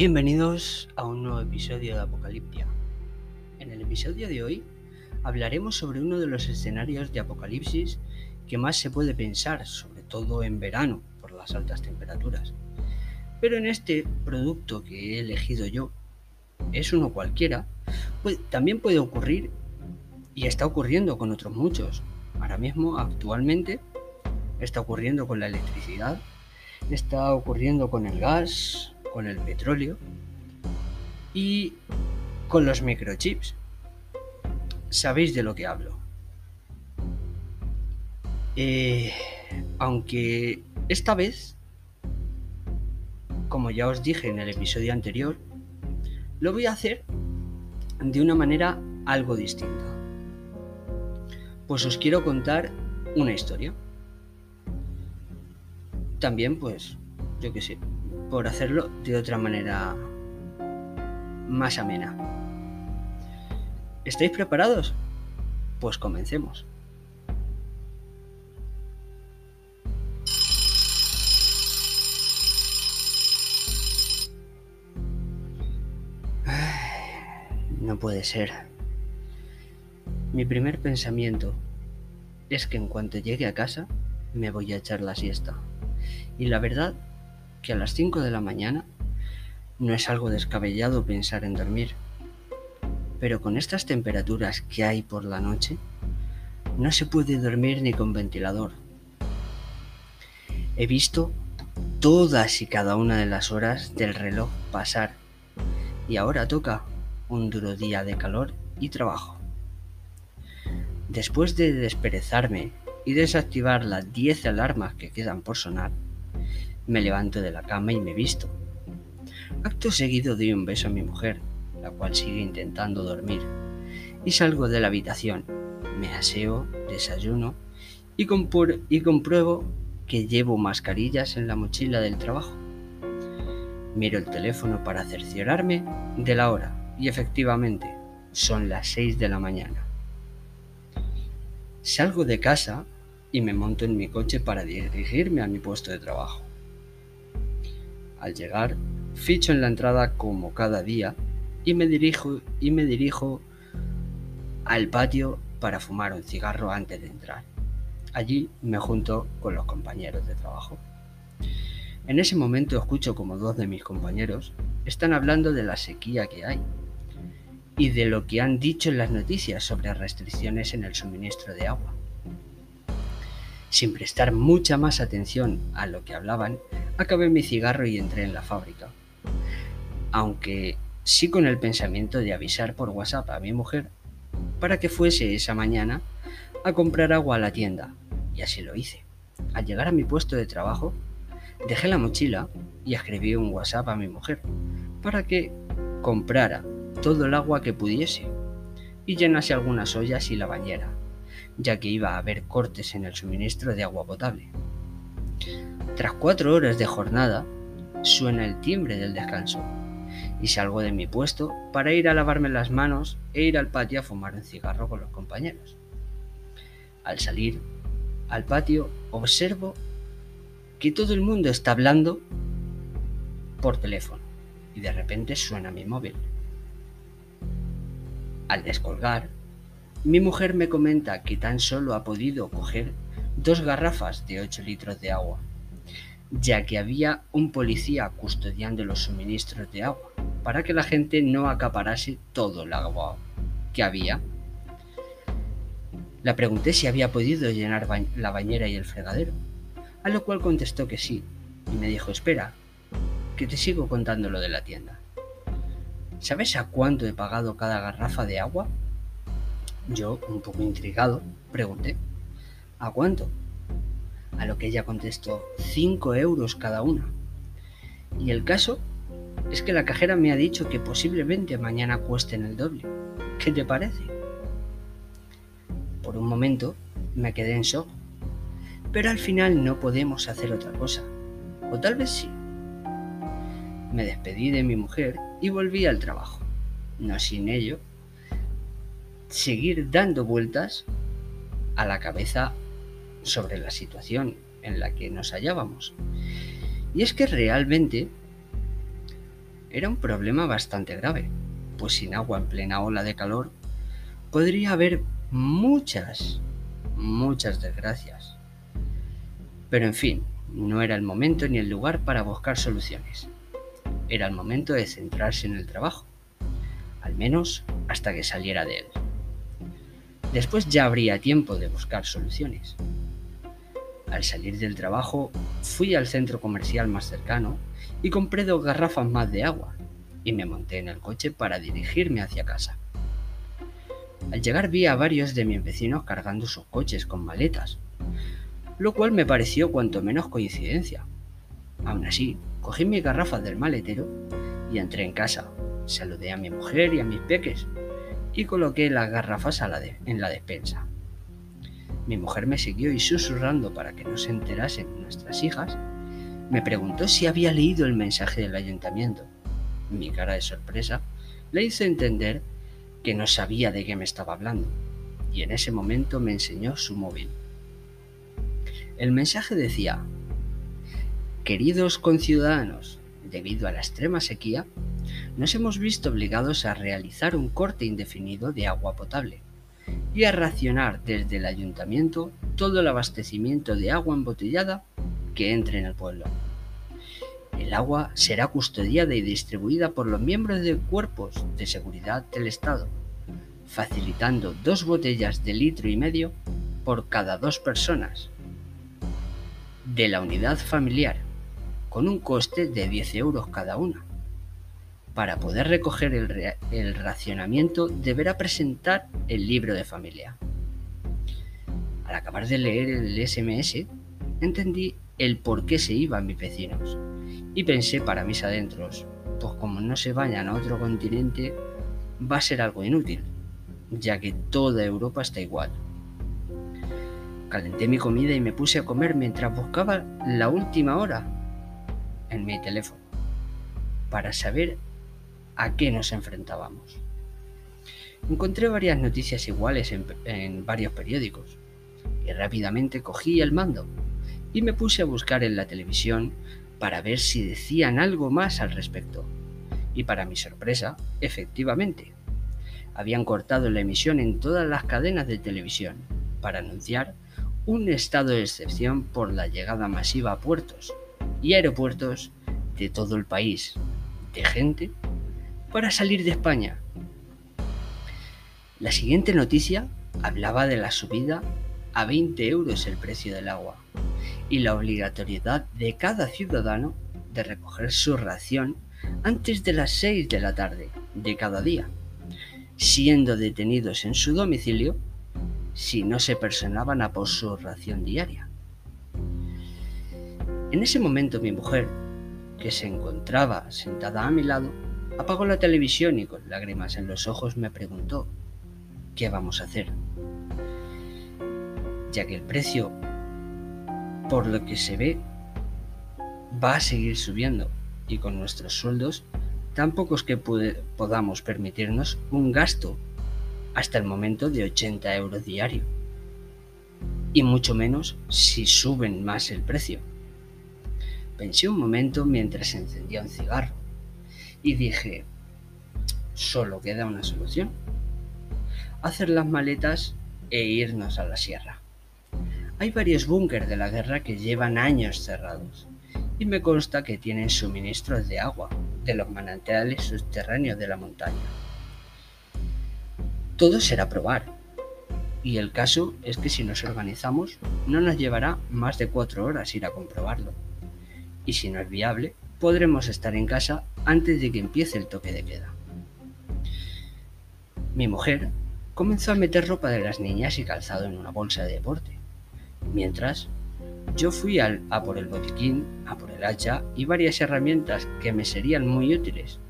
Bienvenidos a un nuevo episodio de Apocaliptia. En el episodio de hoy hablaremos sobre uno de los escenarios de apocalipsis que más se puede pensar, sobre todo en verano, por las altas temperaturas. Pero en este producto que he elegido yo, es uno cualquiera, pues también puede ocurrir y está ocurriendo con otros muchos. Ahora mismo, actualmente, está ocurriendo con la electricidad, está ocurriendo con el gas, con el petróleo y con los microchips. Sabéis de lo que hablo. Eh, aunque esta vez, como ya os dije en el episodio anterior, lo voy a hacer de una manera algo distinta. Pues os quiero contar una historia. También, pues, yo qué sé, por hacerlo de otra manera más amena. ¿Estáis preparados? Pues comencemos. No puede ser. Mi primer pensamiento es que en cuanto llegue a casa me voy a echar la siesta. Y la verdad que a las 5 de la mañana no es algo descabellado pensar en dormir. Pero con estas temperaturas que hay por la noche, no se puede dormir ni con ventilador. He visto todas y cada una de las horas del reloj pasar y ahora toca un duro día de calor y trabajo. Después de desperezarme y desactivar las 10 alarmas que quedan por sonar, me levanto de la cama y me visto. Acto seguido doy un beso a mi mujer, la cual sigue intentando dormir, y salgo de la habitación. Me aseo, desayuno y, y compruebo que llevo mascarillas en la mochila del trabajo. Miro el teléfono para cerciorarme de la hora y efectivamente son las 6 de la mañana. Salgo de casa y me monto en mi coche para dirigirme a mi puesto de trabajo. Al llegar, ficho en la entrada como cada día y me dirijo y me dirijo al patio para fumar un cigarro antes de entrar. Allí me junto con los compañeros de trabajo. En ese momento escucho como dos de mis compañeros están hablando de la sequía que hay y de lo que han dicho en las noticias sobre restricciones en el suministro de agua. Sin prestar mucha más atención a lo que hablaban, acabé mi cigarro y entré en la fábrica. Aunque sí con el pensamiento de avisar por WhatsApp a mi mujer para que fuese esa mañana a comprar agua a la tienda. Y así lo hice. Al llegar a mi puesto de trabajo, dejé la mochila y escribí un WhatsApp a mi mujer para que comprara todo el agua que pudiese y llenase algunas ollas y la bañera, ya que iba a haber cortes en el suministro de agua potable. Tras cuatro horas de jornada, suena el timbre del descanso y salgo de mi puesto para ir a lavarme las manos e ir al patio a fumar un cigarro con los compañeros. Al salir al patio observo que todo el mundo está hablando por teléfono y de repente suena mi móvil. Al descolgar, mi mujer me comenta que tan solo ha podido coger dos garrafas de 8 litros de agua ya que había un policía custodiando los suministros de agua, para que la gente no acaparase todo el agua que había. Le pregunté si había podido llenar la bañera y el fregadero, a lo cual contestó que sí, y me dijo, espera, que te sigo contando lo de la tienda. ¿Sabes a cuánto he pagado cada garrafa de agua? Yo, un poco intrigado, pregunté, ¿a cuánto? A lo que ella contestó 5 euros cada una. Y el caso es que la cajera me ha dicho que posiblemente mañana cuesten el doble. ¿Qué te parece? Por un momento me quedé en shock. Pero al final no podemos hacer otra cosa. O tal vez sí. Me despedí de mi mujer y volví al trabajo. No sin ello, seguir dando vueltas a la cabeza sobre la situación en la que nos hallábamos. Y es que realmente Era un problema bastante grave, pues sin agua en plena ola de calor podría haber muchas, muchas desgracias. Pero en fin, no era el momento ni el lugar para buscar soluciones. Era el momento de centrarse en el trabajo, al menos hasta que saliera de él. Después ya habría tiempo de buscar soluciones. Al salir del trabajo, fui al centro comercial más cercano y compré dos garrafas más de agua y me monté en el coche para dirigirme hacia casa. Al llegar vi a varios de mis vecinos cargando sus coches con maletas, lo cual me pareció cuanto menos coincidencia. Aún así, cogí mis garrafas del maletero y entré en casa. Saludé a mi mujer y a mis peques y coloqué las garrafas en la despensa. Mi mujer me siguió y susurrando para que no se enterasen nuestras hijas, me preguntó si había leído el mensaje del ayuntamiento. Mi cara de sorpresa le hizo entender que no sabía de qué me estaba hablando, y en ese momento me enseñó su móvil. El mensaje decía, Queridos conciudadanos, debido a la extrema sequía, nos hemos visto obligados a realizar un corte indefinido de agua potable y a racionar desde el ayuntamiento todo el abastecimiento de agua embotellada que entre en el pueblo. El agua será custodiada y distribuida por los miembros de cuerpos de seguridad del Estado, facilitando dos botellas de litro y medio por cada dos personas de la unidad familiar, con un coste de 10 euros cada una. Para poder recoger el, racionamiento deberá presentar el libro de familia. Al acabar de leer el SMS, entendí el por qué se iban mis vecinos y pensé para mis adentros, pues como no se vayan a otro continente, va a ser algo inútil, ya que toda Europa está igual. Calenté mi comida y me puse a comer mientras buscaba la última hora en mi teléfono para saber a qué nos enfrentábamos. Encontré varias noticias iguales en, varios periódicos y rápidamente cogí el mando y me puse a buscar en la televisión para ver si decían algo más al respecto. Y para mi sorpresa, efectivamente, habían cortado la emisión en todas las cadenas de televisión para anunciar un estado de excepción por la llegada masiva a puertos y aeropuertos de todo el país de gente para salir de España. La siguiente noticia hablaba de la subida a 20 euros el precio del agua y la obligatoriedad de cada ciudadano de recoger su ración antes de las 6 de la tarde de cada día, siendo detenidos en su domicilio si no se personaban a por su ración diaria. En ese momento mi mujer, que se encontraba sentada a mi lado, apagó la televisión y con lágrimas en los ojos me preguntó, ¿qué vamos a hacer? Ya que el precio, por lo que se ve, va a seguir subiendo y con nuestros sueldos tampoco es que podamos permitirnos un gasto hasta el momento de 80 euros diario. Y mucho menos si suben más el precio. Pensé un momento mientras encendía un cigarro y dije, solo queda una solución. Hacer las maletas e irnos a la sierra. Hay varios búnkers de la guerra que llevan años cerrados y me consta que tienen suministros de agua de los manantiales subterráneos de la montaña. Todo será probar. Y el caso es que si nos organizamos, no nos llevará más de cuatro horas ir a comprobarlo. Y si no es viable, podremos estar en casa antes de que empiece el toque de queda. Mi mujer comenzó a meter ropa de las niñas y calzado en una bolsa de deporte, mientras yo fui a por el botiquín, a por el hacha y varias herramientas que me serían muy útiles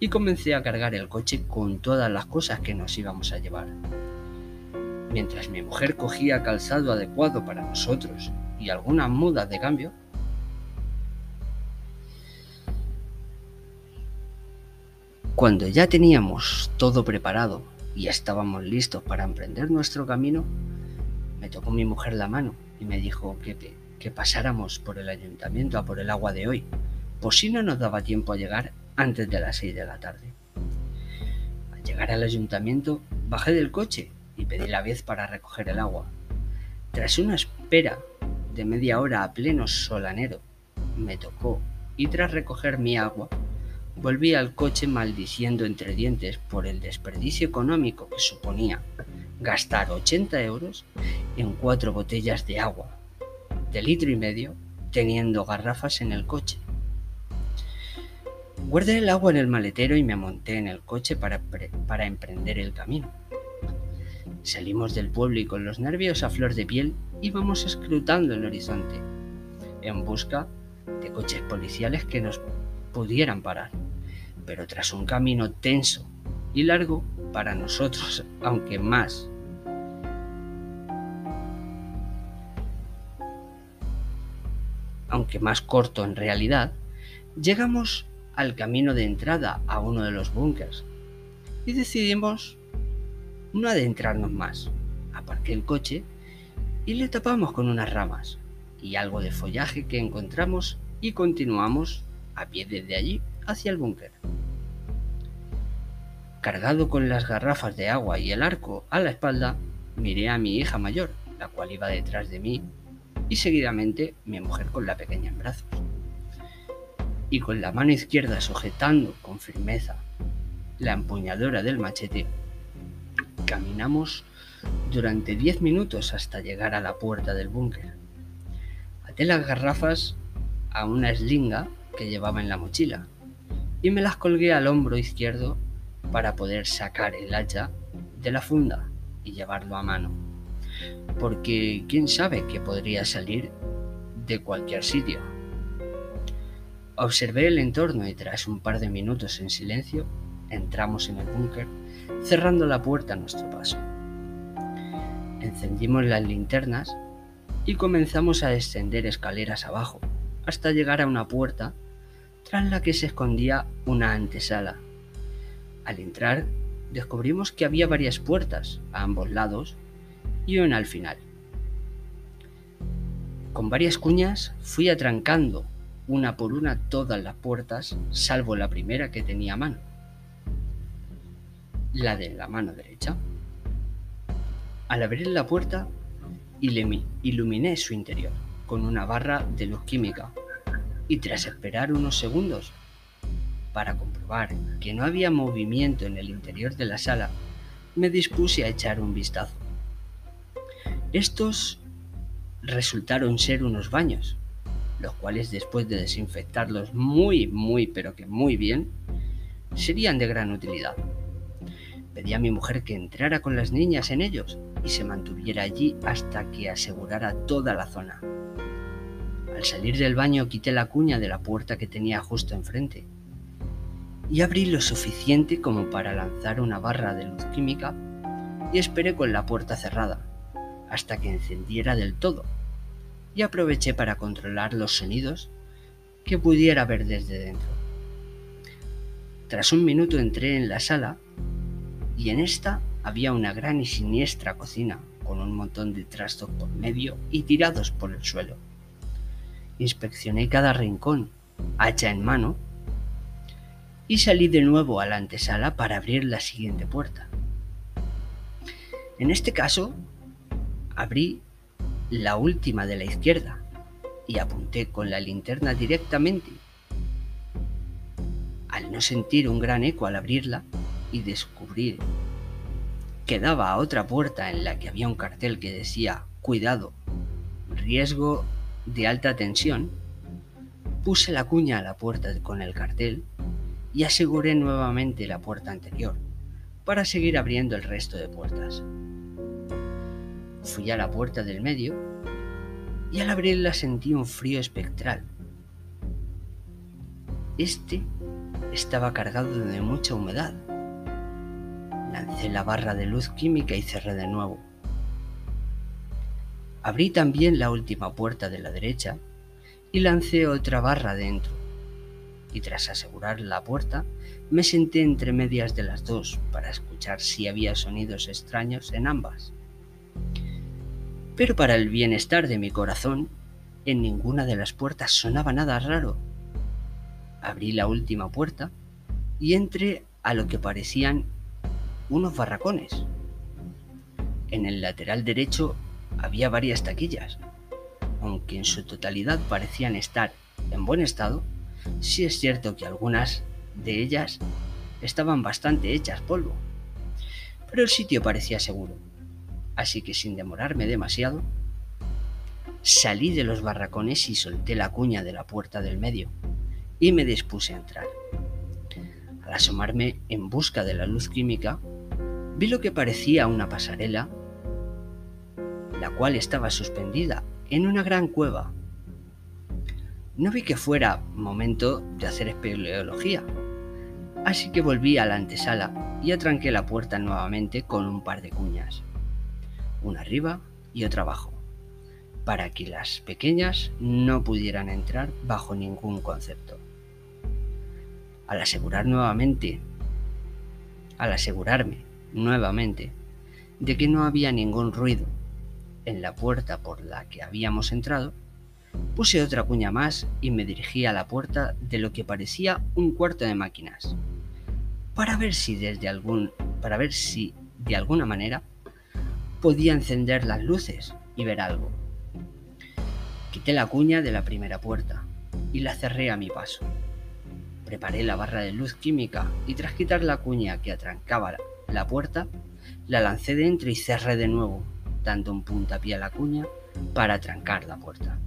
y comencé a cargar el coche con todas las cosas que nos íbamos a llevar. Mientras mi mujer cogía calzado adecuado para nosotros y algunas mudas de cambio, cuando ya teníamos todo preparado y estábamos listos para emprender nuestro camino, me tocó mi mujer la mano y me dijo que, pasáramos por el ayuntamiento a por el agua de hoy, pues si no nos daba tiempo a llegar antes de las 6 de la tarde. Al llegar al ayuntamiento, bajé del coche y pedí la vez para recoger el agua. Tras una espera de media hora a pleno solanero, me tocó y tras recoger mi agua, volví al coche maldiciendo entre dientes por el desperdicio económico que suponía gastar 80 euros en cuatro botellas de agua de litro y medio teniendo garrafas en el coche. Guardé el agua en el maletero y me monté en el coche para, para emprender el camino. Salimos del pueblo y con los nervios a flor de piel íbamos escrutando el horizonte, en busca de coches policiales que nos pudieran parar. Pero tras un camino tenso y largo para nosotros, aunque más aunque más corto en realidad, llegamos al camino de entrada a uno de los búnkers y decidimos no adentrarnos más. Aparqué el coche y le tapamos con unas ramas y algo de follaje que encontramos y continuamos a pie desde allí hacia el búnker. Cargado con las garrafas de agua y el arco a la espalda, miré a mi hija mayor, la cual iba detrás de mí y seguidamente mi mujer con la pequeña en brazos. Y con la mano izquierda sujetando con firmeza la empuñadura del machete, caminamos durante 10 minutos hasta llegar a la puerta del búnker. Até las garrafas a una eslinga que llevaba en la mochila y me las colgué al hombro izquierdo para poder sacar el hacha de la funda y llevarlo a mano porque quién sabe qué podría salir de cualquier sitio. Observé el entorno y tras un par de minutos en silencio entramos en el búnker, cerrando la puerta a nuestro paso. Encendimos las linternas y comenzamos a descender escaleras abajo hasta llegar a una puerta tras la que se escondía una antesala. Al entrar, descubrimos que había varias puertas a ambos lados y una al final. Con varias cuñas fui atrancando una por una todas las puertas, salvo la primera que tenía a mano, la de la mano derecha. Al abrir la puerta, iluminé su interior con una barra de luz química y tras esperar unos segundos para comprobar que no había movimiento en el interior de la sala, me dispuse a echar un vistazo. Estos resultaron ser unos baños, los cuales después de desinfectarlos muy, muy, pero que muy bien, serían de gran utilidad. Pedí a mi mujer que entrara con las niñas en ellos y se mantuviera allí hasta que asegurara toda la zona. Al salir del baño quité la cuña de la puerta que tenía justo enfrente y abrí lo suficiente como para lanzar una barra de luz química y esperé con la puerta cerrada hasta que encendiera del todo y aproveché para controlar los sonidos que pudiera ver desde dentro. Tras un minuto entré en la sala y en esta había una gran y siniestra cocina con un montón de trastos por medio y tirados por el suelo. Inspeccioné cada rincón, hacha en mano, y salí de nuevo a la antesala para abrir la siguiente puerta. En este caso, Abrí la última de la izquierda y apunté con la linterna directamente. Al no sentir un gran eco al abrirla y descubrir que daba a otra puerta en la que había un cartel que decía Cuidado, riesgo de alta tensión, puse la cuña a la puerta con el cartel y aseguré nuevamente la puerta anterior para seguir abriendo el resto de puertas. Fui a la puerta del medio y al abrirla sentí un frío espectral. Este estaba cargado de mucha humedad. Lancé la barra de luz química y cerré de nuevo. Abrí también la última puerta de la derecha y lancé otra barra dentro. Y tras asegurar la puerta, me senté entre medias de las dos para escuchar si había sonidos extraños en ambas. Pero para el bienestar de mi corazón, en ninguna de las puertas sonaba nada raro. Abrí la última puerta y entré a lo que parecían unos barracones. En el lateral derecho había varias taquillas, aunque en su totalidad parecían estar en buen estado, sí es cierto que algunas de ellas estaban bastante hechas polvo. Pero el sitio parecía seguro, así que sin demorarme demasiado, salí de los barracones y solté la cuña de la puerta del medio y me dispuse a entrar. Al asomarme en busca de la luz química, vi lo que parecía una pasarela, la cual estaba suspendida en una gran cueva. No vi que fuera momento de hacer espeleología, así que volví a la antesala y atranqué la puerta nuevamente con un par de cuñas, una arriba y otra abajo, para que las pequeñas no pudieran entrar bajo ningún concepto. Al asegurar nuevamente, al asegurarme nuevamente de que no había ningún ruido en la puerta por la que habíamos entrado, puse otra cuña más y me dirigí a la puerta de lo que parecía un cuarto de máquinas, para ver si desde algún, para ver si de alguna manera podía encender las luces y ver algo. Quité la cuña de la primera puerta y la cerré a mi paso. Preparé la barra de luz química y tras quitar la cuña que atrancaba la puerta, la lancé dentro y cerré de nuevo, dando un puntapié a la cuña para trancar la puerta.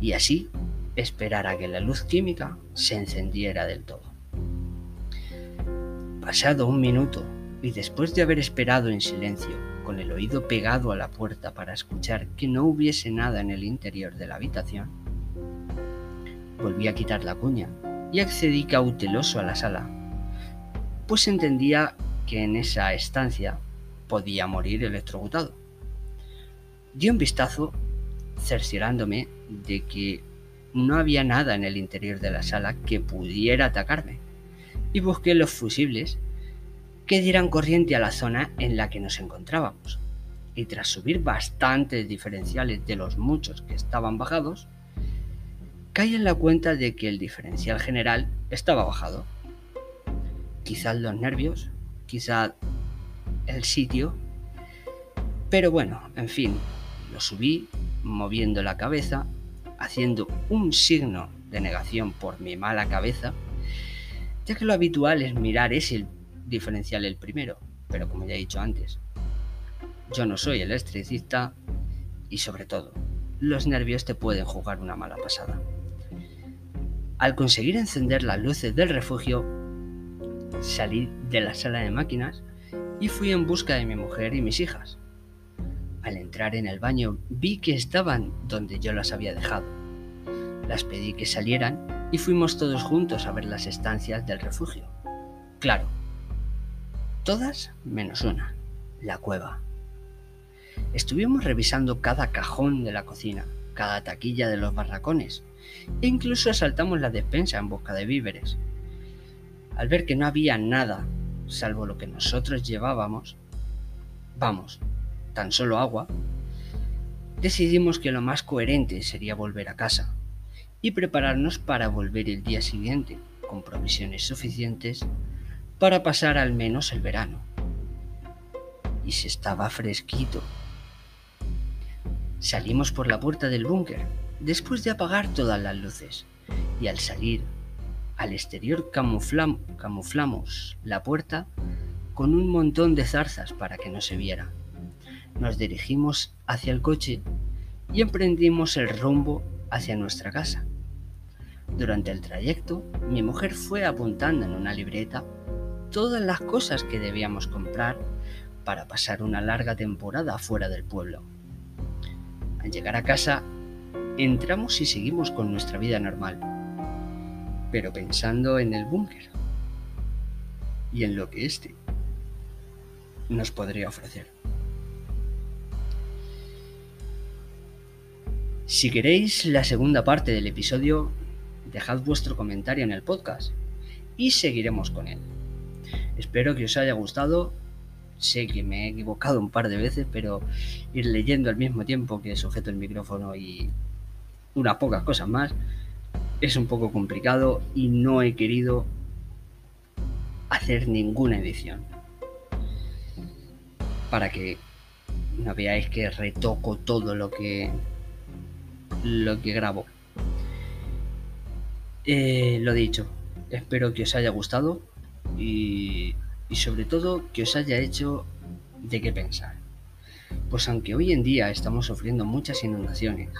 Y así esperar a que la luz química se encendiera del todo. Pasado un minuto y después de haber esperado en silencio, con el oído pegado a la puerta para escuchar que no hubiese nada en el interior de la habitación, Volví a quitar la cuña y accedí cauteloso a la sala, pues entendía que en esa estancia podía morir electrocutado. Di un vistazo cerciorándome de que no había nada en el interior de la sala que pudiera atacarme y busqué los fusibles que dieran corriente a la zona en la que nos encontrábamos. Y tras subir bastantes diferenciales de los muchos que estaban bajados, caí en la cuenta de que el diferencial general estaba bajado. Quizás los nervios, quizá el sitio, pero bueno, en fin, lo subí moviendo la cabeza, haciendo un signo de negación por mi mala cabeza, ya que lo habitual es mirar ese diferencial el primero, pero como ya he dicho antes, yo no soy electricista y sobre todo, los nervios te pueden jugar una mala pasada. Al conseguir encender las luces del refugio, salí de la sala de máquinas y fui en busca de mi mujer y mis hijas. Al entrar en el baño vi que estaban donde yo las había dejado. Las pedí que salieran y fuimos todos juntos a ver las estancias del refugio. Claro, todas menos una, la cueva. Estuvimos revisando cada cajón de la cocina, cada taquilla de los barracones, e incluso asaltamos la despensa en busca de víveres. Al ver que no había nada, salvo lo que nosotros llevábamos, vamos, tan solo agua, decidimos que lo más coherente sería volver a casa y prepararnos para volver el día siguiente con provisiones suficientes para pasar al menos el verano. Y se estaba fresquito. Salimos por la puerta del búnker después de apagar todas las luces, y al salir al exterior camuflamos la puerta con un montón de zarzas para que no se viera. Nos dirigimos hacia el coche y emprendimos el rumbo hacia nuestra casa. Durante el trayecto, mi mujer fue apuntando en una libreta todas las cosas que debíamos comprar para pasar una larga temporada fuera del pueblo. Al llegar a casa entramos y seguimos con nuestra vida normal, pero pensando en el búnker y en lo que éste nos podría ofrecer. Si queréis la segunda parte del episodio, dejad vuestro comentario en el podcast y seguiremos con él. Espero que os haya gustado. Sé que me he equivocado un par de veces, pero ir leyendo al mismo tiempo que sujeto el micrófono y unas pocas cosas más. Es un poco complicado y no he querido hacer ninguna edición. Para que no veáis que retoco todo lo que lo que grabo. Eh, lo dicho, espero que os haya gustado y, y sobre todo que os haya hecho de qué pensar. Pues aunque hoy en día estamos sufriendo muchas inundaciones,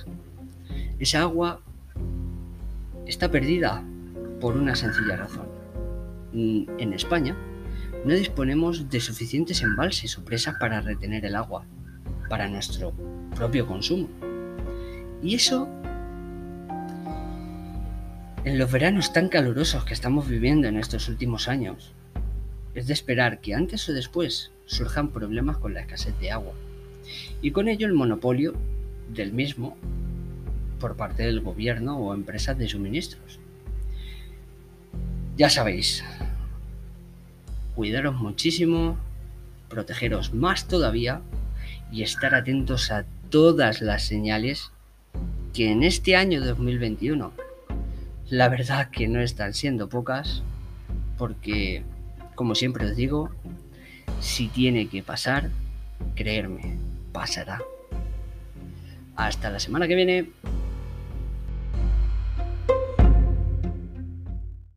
esa agua está perdida por una sencilla razón. Mm, en España no disponemos de suficientes embalses o presas para retener el agua para nuestro propio consumo. Y eso, en los veranos tan calurosos que estamos viviendo en estos últimos años, es de esperar que antes o después surjan problemas con la escasez de agua y con ello el monopolio del mismo por parte del gobierno o empresas de suministros. Ya sabéis, cuidaros muchísimo, protegeros más todavía y estar atentos a todas las señales que en este año 2021 la verdad que no están siendo pocas porque como siempre os digo si tiene que pasar creerme pasará hasta la semana que viene